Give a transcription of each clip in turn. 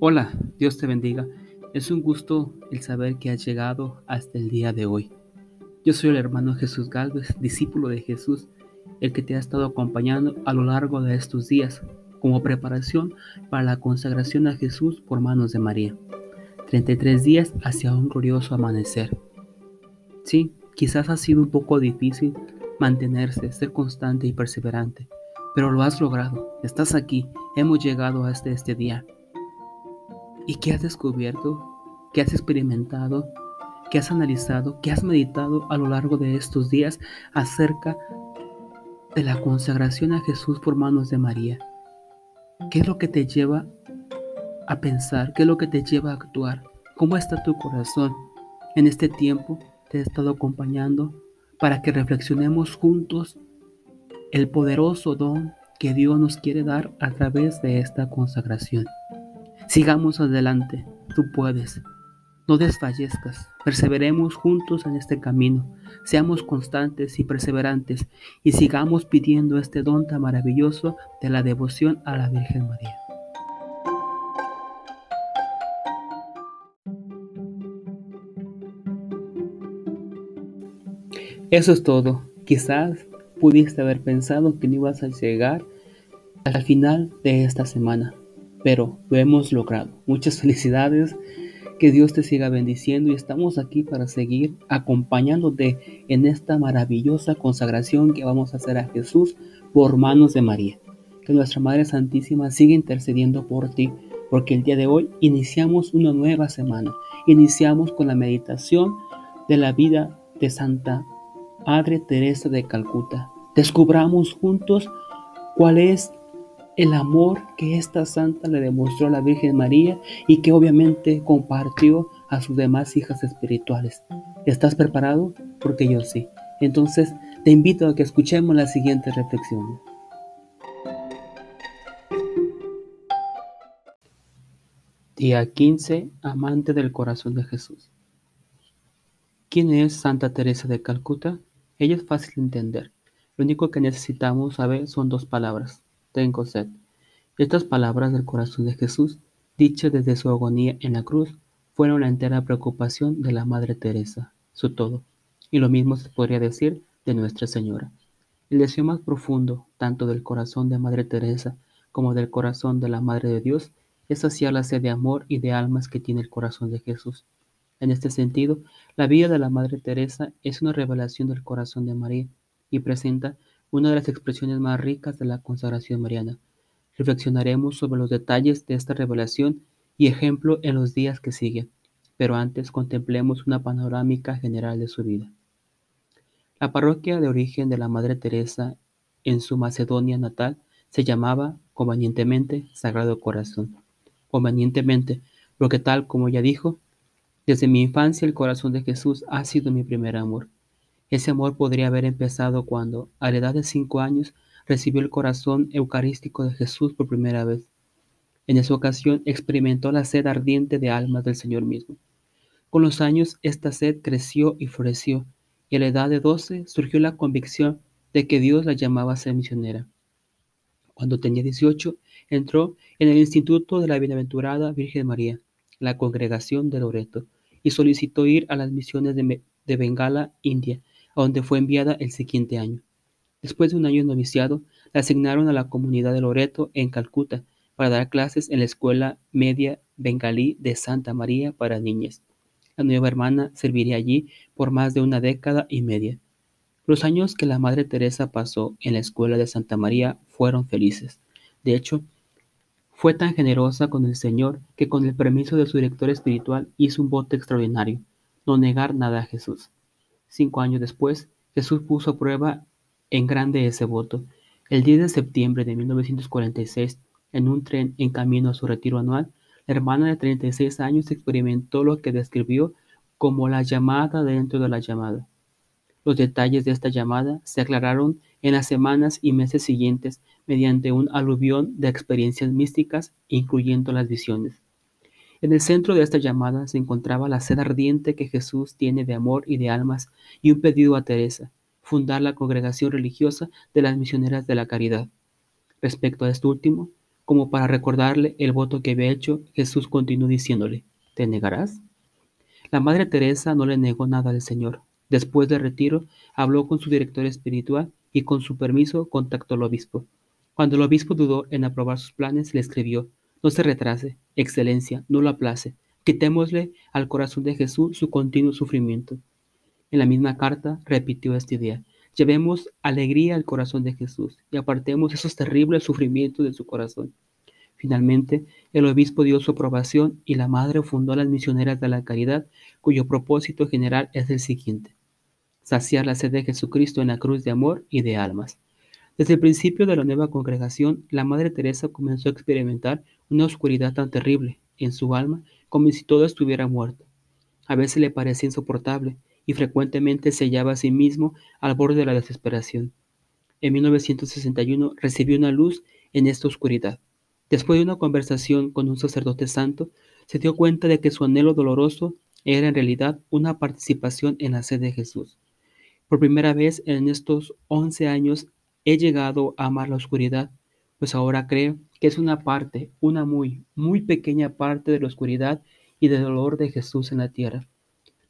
Hola, Dios te bendiga. Es un gusto el saber que has llegado hasta el día de hoy. Yo soy el hermano Jesús Galvez, discípulo de Jesús, el que te ha estado acompañando a lo largo de estos días como preparación para la consagración a Jesús por manos de María. 33 días hacia un glorioso amanecer. Sí, quizás ha sido un poco difícil mantenerse, ser constante y perseverante, pero lo has logrado. Estás aquí, hemos llegado hasta este día. ¿Y qué has descubierto? ¿Qué has experimentado? ¿Qué has analizado? ¿Qué has meditado a lo largo de estos días acerca de la consagración a Jesús por manos de María? ¿Qué es lo que te lleva a pensar? ¿Qué es lo que te lleva a actuar? ¿Cómo está tu corazón? En este tiempo te he estado acompañando para que reflexionemos juntos el poderoso don que Dios nos quiere dar a través de esta consagración. Sigamos adelante, tú puedes. No desfallezcas, perseveremos juntos en este camino, seamos constantes y perseverantes y sigamos pidiendo este don tan maravilloso de la devoción a la Virgen María. Eso es todo. Quizás pudiste haber pensado que no ibas a llegar al final de esta semana, pero lo hemos logrado. Muchas felicidades, que Dios te siga bendiciendo y estamos aquí para seguir acompañándote en esta maravillosa consagración que vamos a hacer a Jesús por manos de María. Que nuestra Madre Santísima siga intercediendo por ti, porque el día de hoy iniciamos una nueva semana. Iniciamos con la meditación de la vida de Santa Madre Teresa de Calcuta. Descubramos juntos cuál es el amor que esta santa le demostró a la Virgen María y que obviamente compartió a sus demás hijas espirituales. ¿Estás preparado? Porque yo sí. Entonces te invito a que escuchemos la siguiente reflexión. Día 15. Amante del corazón de Jesús. ¿Quién es Santa Teresa de Calcuta? Ella es fácil de entender. Lo único que necesitamos saber son dos palabras tengo sed. Estas palabras del corazón de Jesús, dichas desde su agonía en la cruz, fueron la entera preocupación de la Madre Teresa, su todo, y lo mismo se podría decir de Nuestra Señora. El deseo más profundo, tanto del corazón de Madre Teresa como del corazón de la Madre de Dios, es saciar la sed de amor y de almas que tiene el corazón de Jesús. En este sentido, la vida de la Madre Teresa es una revelación del corazón de María y presenta una de las expresiones más ricas de la consagración mariana. Reflexionaremos sobre los detalles de esta revelación y ejemplo en los días que siguen, pero antes contemplemos una panorámica general de su vida. La parroquia de origen de la Madre Teresa en su Macedonia natal se llamaba convenientemente Sagrado Corazón. Convenientemente, porque tal como ya dijo, desde mi infancia el corazón de Jesús ha sido mi primer amor. Ese amor podría haber empezado cuando, a la edad de cinco años, recibió el corazón eucarístico de Jesús por primera vez. En esa ocasión experimentó la sed ardiente de almas del Señor mismo. Con los años esta sed creció y floreció, y a la edad de doce surgió la convicción de que Dios la llamaba a ser misionera. Cuando tenía dieciocho, entró en el Instituto de la Bienaventurada Virgen María, la congregación de Loreto, y solicitó ir a las misiones de Bengala, India, a donde fue enviada el siguiente año. Después de un año noviciado, la asignaron a la comunidad de Loreto en Calcuta para dar clases en la escuela media bengalí de Santa María para niñas. La nueva hermana serviría allí por más de una década y media. Los años que la Madre Teresa pasó en la escuela de Santa María fueron felices. De hecho, fue tan generosa con el Señor que con el permiso de su director espiritual hizo un voto extraordinario, no negar nada a Jesús. Cinco años después, Jesús puso a prueba en grande ese voto. El 10 de septiembre de 1946, en un tren en camino a su retiro anual, la hermana de 36 años experimentó lo que describió como la llamada dentro de la llamada. Los detalles de esta llamada se aclararon en las semanas y meses siguientes mediante un aluvión de experiencias místicas, incluyendo las visiones. En el centro de esta llamada se encontraba la sed ardiente que Jesús tiene de amor y de almas y un pedido a Teresa, fundar la congregación religiosa de las misioneras de la caridad. Respecto a esto último, Como para recordarle el voto que había hecho, Jesús continuó diciéndole, ¿te negarás? La Madre Teresa no le negó nada al Señor. Después del retiro, habló con su director espiritual y con su permiso contactó al obispo. Cuando el obispo dudó en aprobar sus planes, le escribió, no se retrase, excelencia, no lo aplace, quitémosle al corazón de Jesús su continuo sufrimiento. En la misma carta repitió esta idea, Llevemos alegría al corazón de Jesús y apartemos esos terribles sufrimientos de su corazón. Finalmente, el obispo dio su aprobación y la madre fundó las misioneras de la caridad, cuyo propósito general es el siguiente. Saciar la sed de Jesucristo en la cruz de amor y de almas. Desde el principio de la nueva congregación, la Madre Teresa comenzó a experimentar una oscuridad tan terrible en su alma como si todo estuviera muerto. A veces le parecía insoportable, y frecuentemente se hallaba a sí mismo al borde de la desesperación. En 1961 recibió una luz en esta oscuridad. Después de una conversación con un sacerdote santo, se dio cuenta de que su anhelo doloroso era en realidad una participación en la sed de Jesús. Por primera vez en estos 11 años he llegado a amar la oscuridad, pues ahora creo que es una parte, una muy, muy pequeña parte de la oscuridad y del dolor de Jesús en la tierra.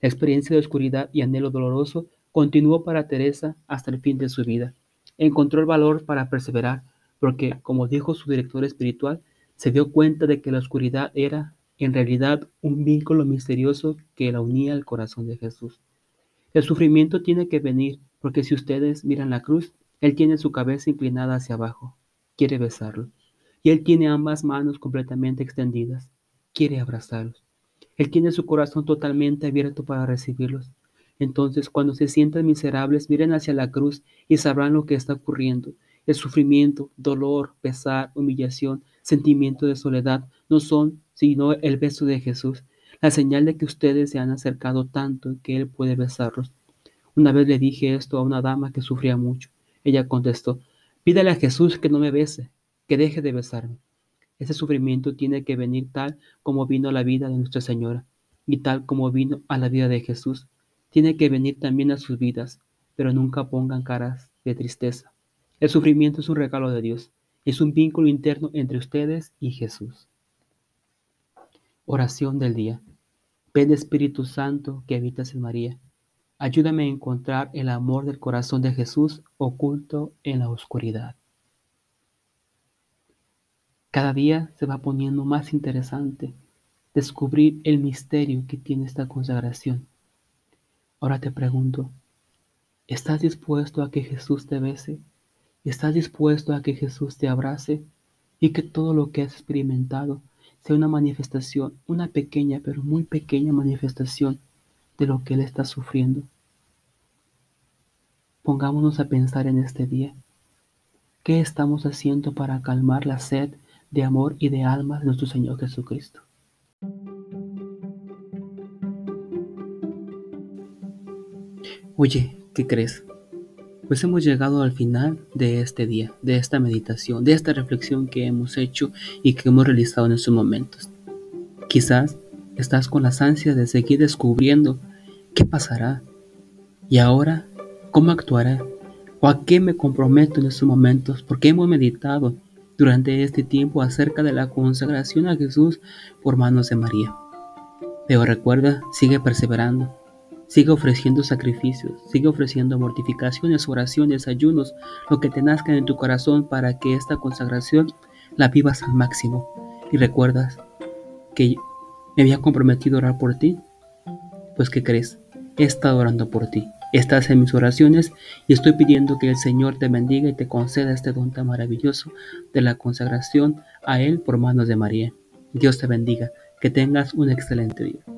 La experiencia de oscuridad y anhelo doloroso continuó para Teresa hasta el fin de su vida. Encontró el valor para perseverar, porque, como dijo su director espiritual, se dio cuenta de que la oscuridad era, en realidad, un vínculo misterioso que la unía al corazón de Jesús. El sufrimiento tiene que venir, porque si ustedes miran la cruz, Él tiene su cabeza inclinada hacia abajo, quiere besarlo, y Él tiene ambas manos completamente extendidas, quiere abrazarlos. Él tiene su corazón totalmente abierto para recibirlos. Entonces, cuando se sientan miserables, miren hacia la cruz y sabrán lo que está ocurriendo. El sufrimiento, dolor, pesar, humillación, sentimiento de soledad no son sino el beso de Jesús, la señal de que ustedes se han acercado tanto que Él puede besarlos. Una vez le dije esto a una dama que sufría mucho. Ella contestó, pídale a Jesús que no me bese, que deje de besarme. Ese sufrimiento tiene que venir tal como vino a la vida de Nuestra Señora y tal como vino a la vida de Jesús. Tiene que venir también a sus vidas, pero nunca pongan caras de tristeza. El sufrimiento es un regalo de Dios, es un vínculo interno entre ustedes y Jesús. Oración del día. Ven Espíritu Santo que habitas en María. Ayúdame a encontrar el amor del corazón de Jesús oculto en la oscuridad. Cada día se va poniendo más interesante descubrir el misterio que tiene esta consagración. Ahora te pregunto, ¿estás dispuesto a que Jesús te bese? ¿Estás dispuesto a que Jesús te abrace y que todo lo que has experimentado sea una manifestación, una pequeña pero muy pequeña manifestación de lo que Él está sufriendo? Pongámonos a pensar en este día. ¿Qué estamos haciendo para calmar la sed de amor y de alma de nuestro Señor Jesucristo. Oye, ¿qué crees? Pues hemos llegado al final de este día, de esta meditación, de esta reflexión que hemos hecho y que hemos realizado en estos momentos. Quizás estás con las ansias de seguir descubriendo qué pasará y ahora cómo actuará o a qué me comprometo en estos momentos porque hemos meditado durante este tiempo acerca de la consagración a Jesús por manos de María. Pero recuerda, sigue perseverando, sigue ofreciendo sacrificios, sigue ofreciendo mortificaciones, oraciones, ayunos, lo que te nazca en tu corazón para que esta consagración la vivas al máximo. Y recuerdas que me había comprometido a orar por ti, pues ¿qué crees? He estado orando por ti. Estás en mis oraciones y estoy pidiendo que el Señor te bendiga y te conceda este don tan maravilloso de la consagración a Él por manos de María. Dios te bendiga, que tengas un excelente día.